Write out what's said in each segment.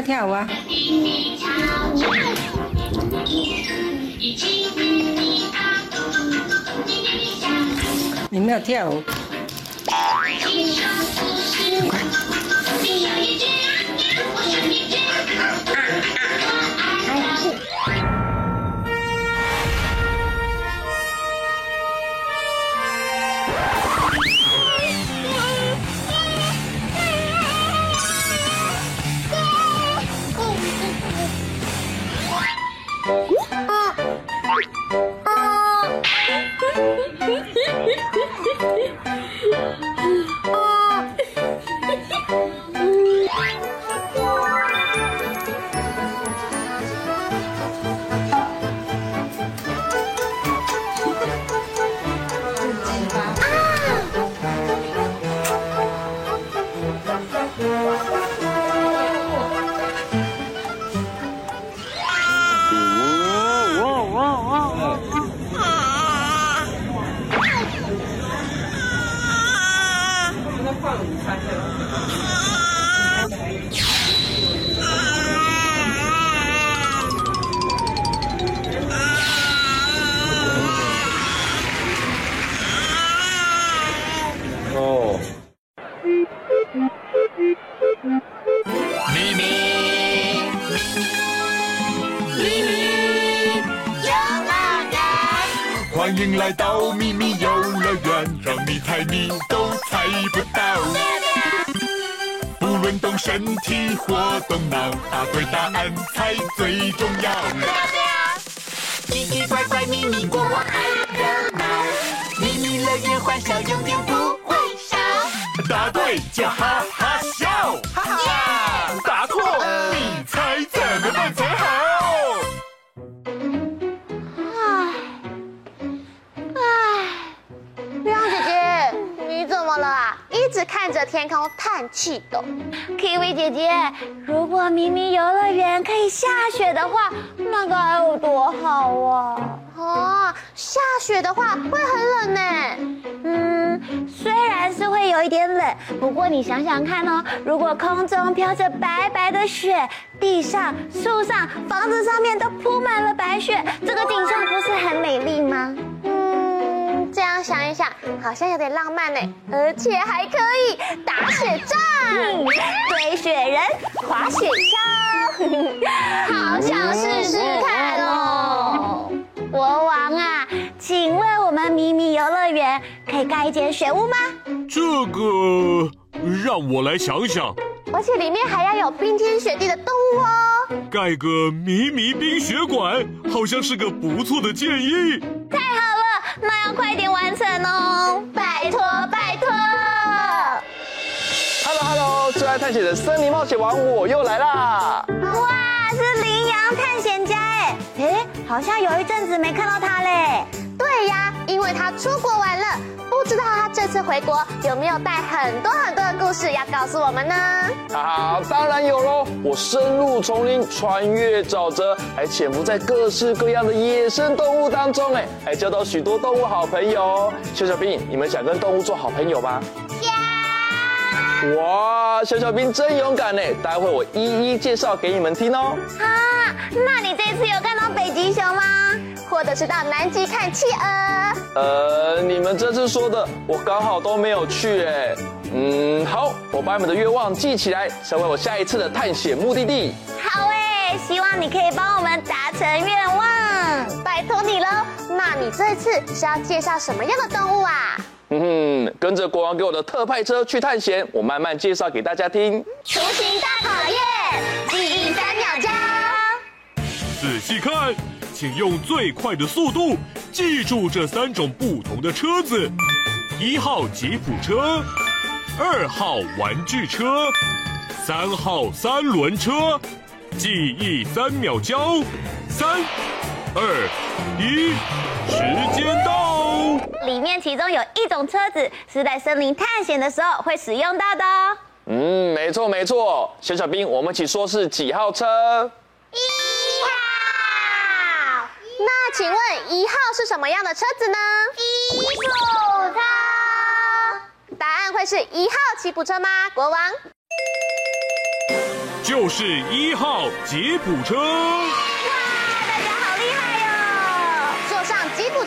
快跳舞啊！你没有跳舞。猜谜都猜不到。不论动身体或动脑，答对答案才最重要。奇奇怪怪秘密国王爱热闹，秘密乐园欢笑永远不会少。答对就哈叹气的，Kiwi 姐姐，如果明明游乐园可以下雪的话，那该有多好啊！哦，下雪的话会很冷呢。嗯，虽然是会有一点冷，不过你想想看哦，如果空中飘着白白的雪，地上、树上、房子上面都铺满了白雪，这个景象不是很美丽吗？这样想一想，好像有点浪漫呢，而且还可以雪人、滑雪橇，好想试试看哦。国王啊，请问我们咪咪游乐园可以盖一间雪屋吗？这个让我来想想。而且里面还要有冰天雪地的动物哦。盖个咪咪冰雪馆，好像是个不错的建议。太好了。那要快点完成哦，拜爱探险的森林冒险王我又来啦！哇，是羚羊探险家哎，哎，好像有一阵子没看到他嘞。对呀，因为他出国玩了，不知道他这次回国有没有带很多很多的故事要告诉我们呢？好，当然有喽！我深入丛林，穿越沼泽，还潜伏在各式各样的野生动物当中，哎，还交到许多动物好朋友。小小兵，你们想跟动物做好朋友吗？想。哇，小小兵真勇敢呢！待会我一一介绍给你们听哦。啊，那你这次有看到北极熊吗？或者是到南极看企鹅？呃，你们这次说的，我刚好都没有去哎。嗯，好，我把你们的愿望记起来，成为我下一次的探险目的地。好哎，希望你可以帮我们达成愿望，拜托你喽。那你这次是要介绍什么样的动物啊？嗯哼，跟着国王给我的特派车去探险，我慢慢介绍给大家听。雏形大考验，记忆三秒钟。仔细看。请用最快的速度记住这三种不同的车子：一号吉普车，二号玩具车，三号三轮车。记忆三秒交，三、二、一，时间到。里面其中有一种车子是在森林探险的时候会使用到的哦。嗯，没错没错。小小兵，我们一起说是几号车？一号那请问一号是什么样的车子呢？吉普车。答案会是一号吉普车吗？国王。就是一号吉普车。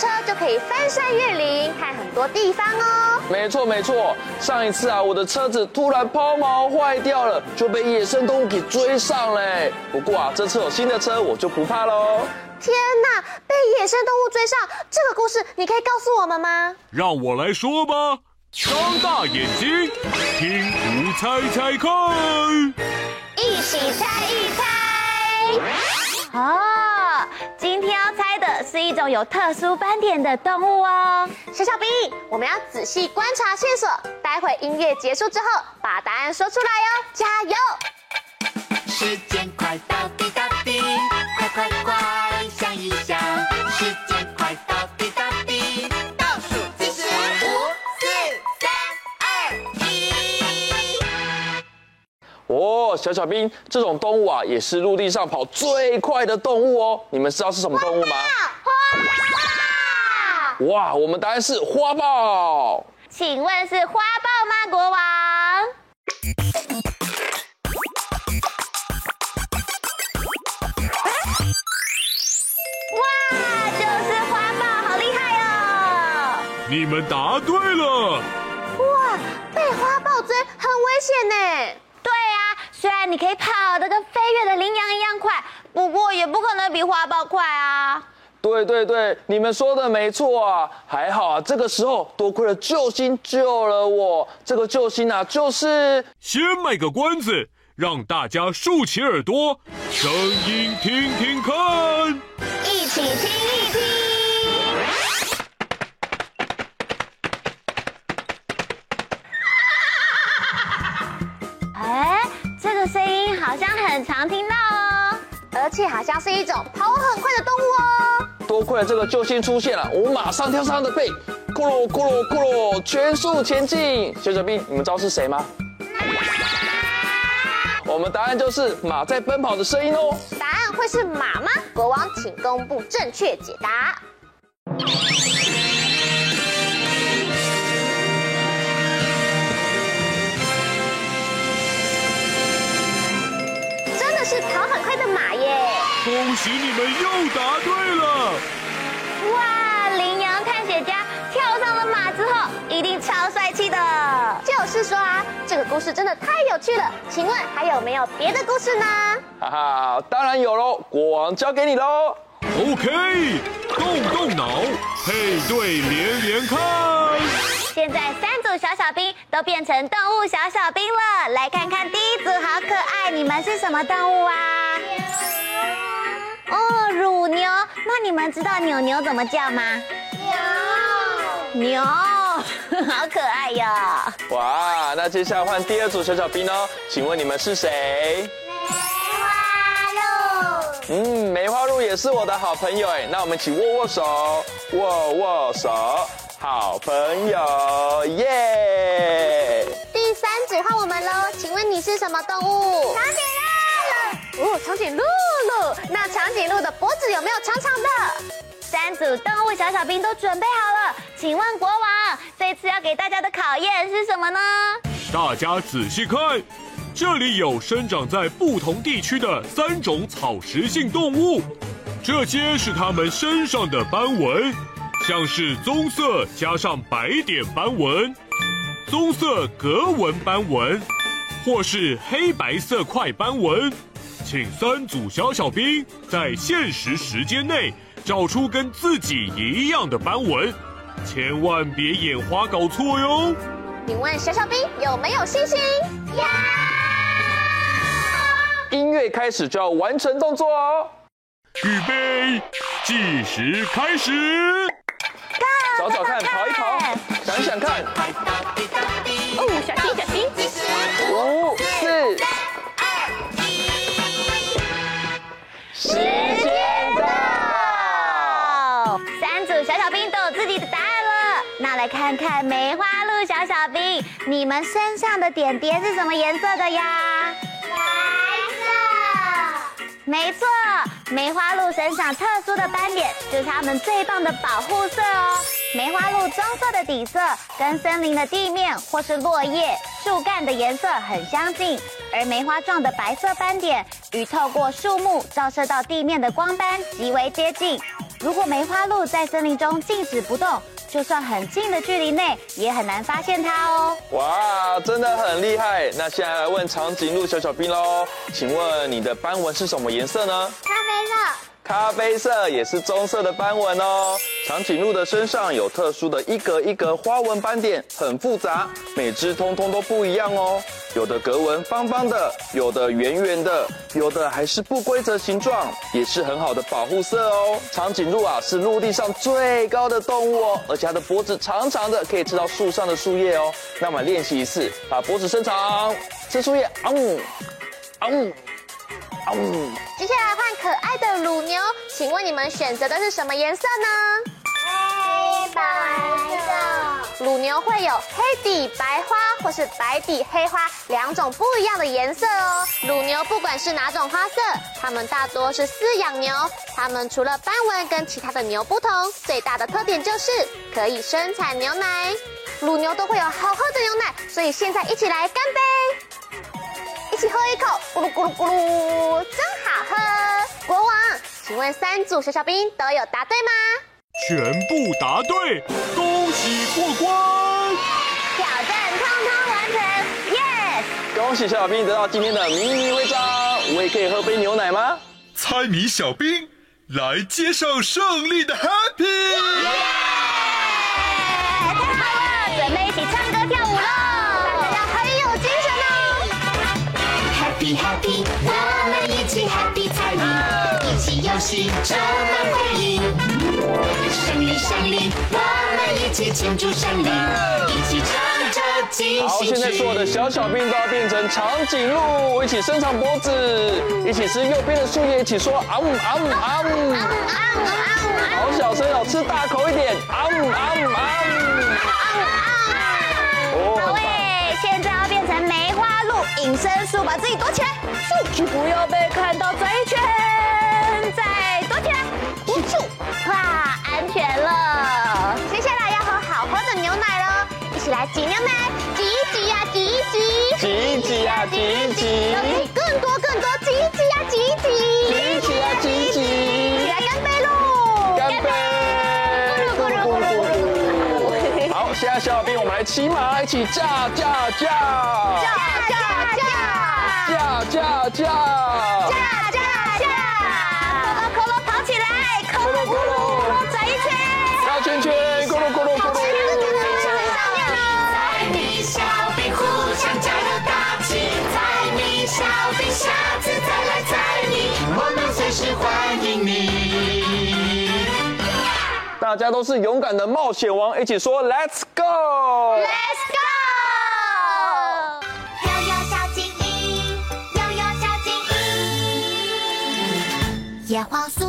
车就可以翻山越岭，看很多地方哦。没错没错，上一次啊，我的车子突然抛锚坏掉了，就被野生动物给追上嘞。不过啊，这次有新的车，我就不怕喽。天哪，被野生动物追上，这个故事你可以告诉我们吗？让我来说吧。张大眼睛，听图猜猜看，一起猜一猜。哦，今天要猜的是一种有特殊斑点的动物哦。小小兵，我们要仔细观察线索，待会音乐结束之后把答案说出来哟，加油！时间快到滴答滴，快快快哦，小小兵，这种动物啊，也是陆地上跑最快的动物哦。你们知道是什么动物吗？花豹！哇，我们答案是花豹。请问是花豹吗，国王？哇，就是花豹，好厉害哦！你们答对了。哇，被花豹追很危险呢。虽然你可以跑得跟飞跃的羚羊一样快，不过也不可能比花豹快啊。对对对，你们说的没错啊，还好啊，这个时候多亏了救星救了我。这个救星啊，就是先卖个关子，让大家竖起耳朵，声音听听看，一起听很常听到哦，而且好像是一种跑很快的动物哦。多亏了这个救星出现了，我马上跳上他的背，咕噜咕噜咕噜，全速前进。小小兵，你们知道是谁吗？我们答案就是马在奔跑的声音哦。答案会是马吗？国王，请公布正确解答。是跑很快的马耶！恭喜你们又答对了。哇，羚羊探险家跳上了马之后，一定超帅气的。就是说啊，这个故事真的太有趣了。请问还有没有别的故事呢？哈哈，当然有喽，国王交给你喽。OK，动动脑，配对连连看。现在三组小小兵都变成动物小小兵了，来看看第一组好可爱，你们是什么动物啊？哦，乳牛。那你们知道牛牛怎么叫吗？牛牛，好可爱哟！哇，那接下来换第二组小小兵哦，请问你们是谁？梅花鹿。嗯，梅花鹿也是我的好朋友哎，那我们一起握握手，握握手，好朋友耶！第三组换我们喽，请问你是什么动物？长颈鹿。哦，长颈鹿鹿。那长颈鹿的脖子有没有长长的？三组动物小小兵都准备好了，请问国王，这次要给大家的考验是什么呢？大家仔细看，这里有生长在不同地区的三种草食性动物，这些是它们身上的斑纹，像是棕色加上白点斑纹、棕色格纹斑纹，或是黑白色块斑纹。请三组小小兵在限时时间内找出跟自己一样的斑纹，千万别眼花搞错哟！请问小小兵有没有信心？呀！音乐开始就要完成动作哦。预备，计时开始。找找看，跑一跑，想想看。哦，小心小心！五、四、三、二、一，时间到！三组小小兵都有自己的答案了，那来看看梅花鹿小小兵，你们身上的点点是什么颜色的呀？白色。没错，梅花鹿身上特殊的斑点就是它们最棒的保护色哦。梅花鹿棕色的底色跟森林的地面或是落叶、树干的颜色很相近，而梅花状的白色斑点与透过树木照射到地面的光斑极为接近。如果梅花鹿在森林中静止不动，就算很近的距离内，也很难发现它哦。哇，真的很厉害！那现在来问长颈鹿小小兵喽，请问你的斑纹是什么颜色呢？咖啡色。咖啡色也是棕色的斑纹哦。长颈鹿的身上有特殊的一格一格花纹斑点，很复杂，每只通通都不一样哦。有的格纹方方的，有的圆圆的，有的还是不规则形状，也是很好的保护色哦。长颈鹿啊，是陆地上最高的动物哦，而且它的脖子长长的，可以吃到树上的树叶哦。那么练习一次，把脖子伸长，吃树叶，啊呜，啊呜，接下来换可爱的乳牛，请问你们选择的是什么颜色呢？黑白色。乳牛会有黑底白花或是白底黑花两种不一样的颜色哦。乳牛不管是哪种花色，它们大多是饲养牛。它们除了斑纹跟其他的牛不同，最大的特点就是可以生产牛奶。乳牛都会有好喝的牛奶，所以现在一起来干杯，一起喝一口，咕噜咕噜咕噜，真好喝。国王，请问三组小小兵都有答对吗？全部答对，恭喜过关！挑战通通完成，yes！恭喜小小兵得到今天的迷你徽章。我也可以喝杯牛奶吗？猜谜小兵来接受胜利的 happy！耶！太好了，准备一起唱歌跳！Happy Happy，我们一起 Happy 一起游戏充满回忆。胜利胜利，我们一起庆祝胜利，一起唱着进行。好，现在所有的小小兵都要变成长颈鹿，一起伸长脖子，一起吃右边的树叶，一起说啊呜啊呜啊呜啊呜啊呜，好小声哦，吃大口一点啊呜啊呜啊呜。隐身术，把自己躲起来，就不要被看到转一圈，再躲起来，不住。哇，安全了！接下来要喝好喝的牛奶喽，一起来挤牛奶，挤一挤呀，挤一挤，挤一挤呀，挤一挤，要挤更多更多，挤一挤呀，挤一挤，挤一挤呀，挤一挤，一起来干杯喽！干杯！咕噜咕噜咕噜咕噜。好，现在小小兵，我们来骑马，一起驾驾驾，驾驾驾，驾驾驾，驾。圈圈，咕噜咕噜咕噜。猜谜小兵互相加油打气，猜谜小兵下次再来猜谜，我们随时欢迎你。大家都是勇敢的冒险王，一起说 Let's go！Let's go！野花。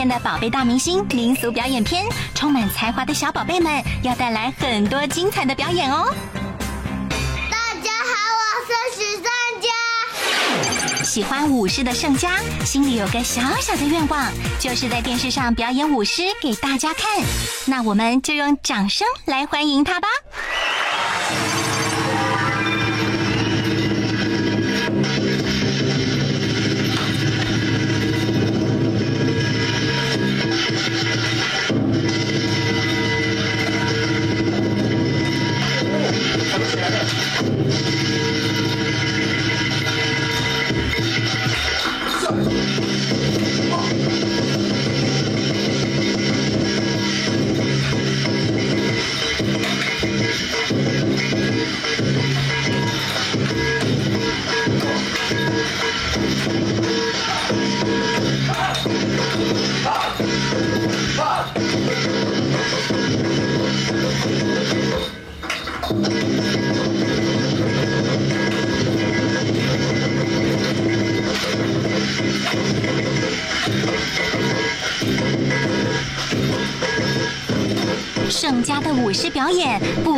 天的宝贝大明星民俗表演篇，充满才华的小宝贝们要带来很多精彩的表演哦。大家好，我是许善佳。喜欢舞狮的盛佳，心里有个小小的愿望，就是在电视上表演舞狮给大家看。那我们就用掌声来欢迎他吧。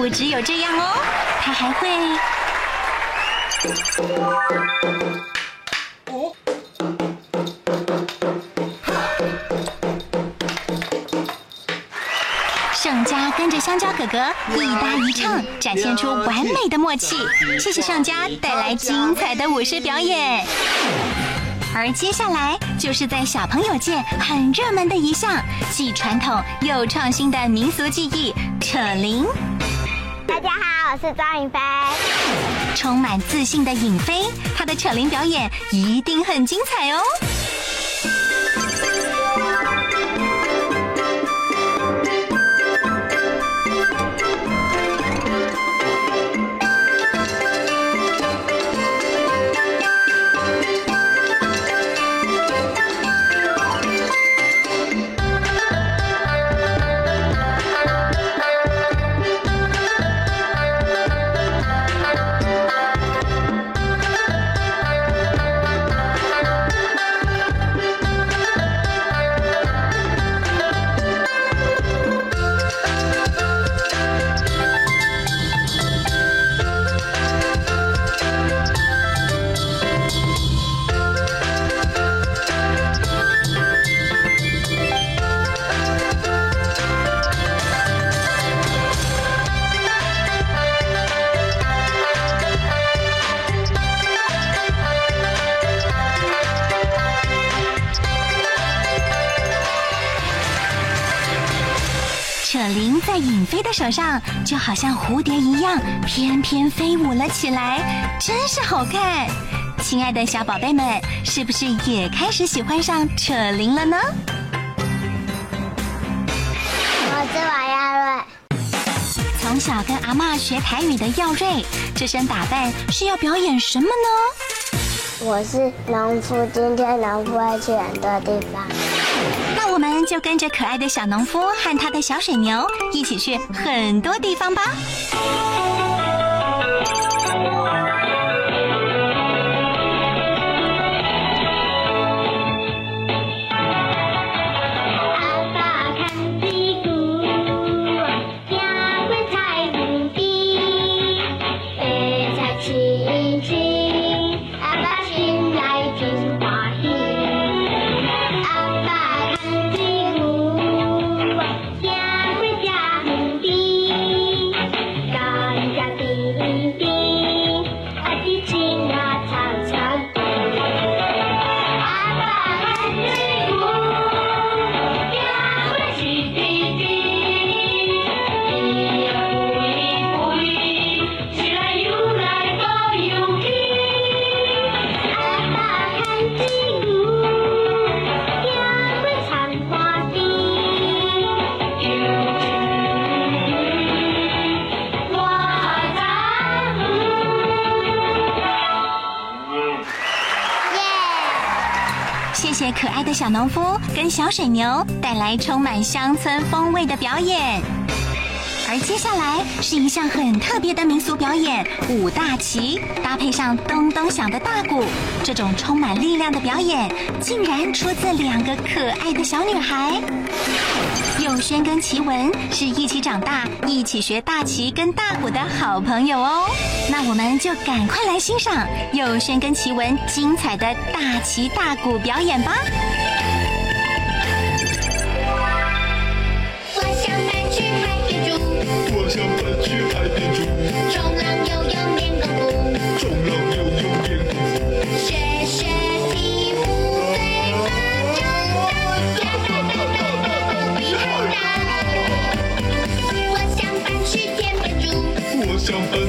不只有这样哦，他还会。胜佳跟着香蕉哥哥一搭一唱，展现出完美的默契。谢谢胜佳带来精彩的舞狮表演。而接下来就是在小朋友界很热门的一项，既传统又创新的民俗技艺——扯铃。我是张颖飞。充满自信的颖飞，她的扯铃表演一定很精彩哦。扯铃在尹飞的手上，就好像蝴蝶一样，翩翩飞舞了起来，真是好看。亲爱的小宝贝们，是不是也开始喜欢上扯铃了呢？我是王耀瑞。从小跟阿妈学台语的耀瑞，这身打扮是要表演什么呢？我是农夫，今天农夫会去很多地方。我们就跟着可爱的小农夫和他的小水牛一起去很多地方吧。小农夫跟小水牛带来充满乡村风味的表演。而接下来是一项很特别的民俗表演——舞大旗，搭配上咚咚响的大鼓，这种充满力量的表演，竟然出自两个可爱的小女孩。佑轩跟奇文是一起长大、一起学大旗跟大鼓的好朋友哦。那我们就赶快来欣赏佑轩跟奇文精彩的大旗大鼓表演吧。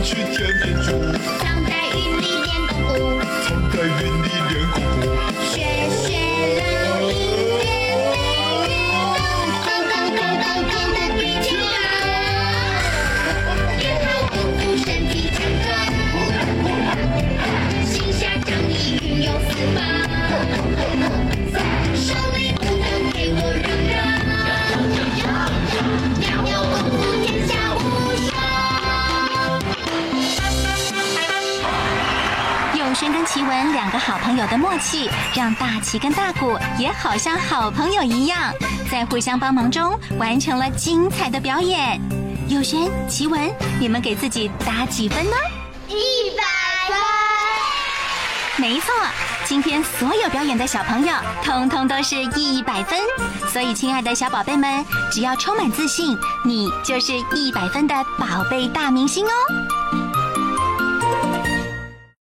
淇友的默契，让大旗跟大鼓也好像好朋友一样，在互相帮忙中完成了精彩的表演。佑轩、奇文，你们给自己打几分呢？一百分。没错，今天所有表演的小朋友，通通都是一百分。所以，亲爱的小宝贝们，只要充满自信，你就是一百分的宝贝大明星哦。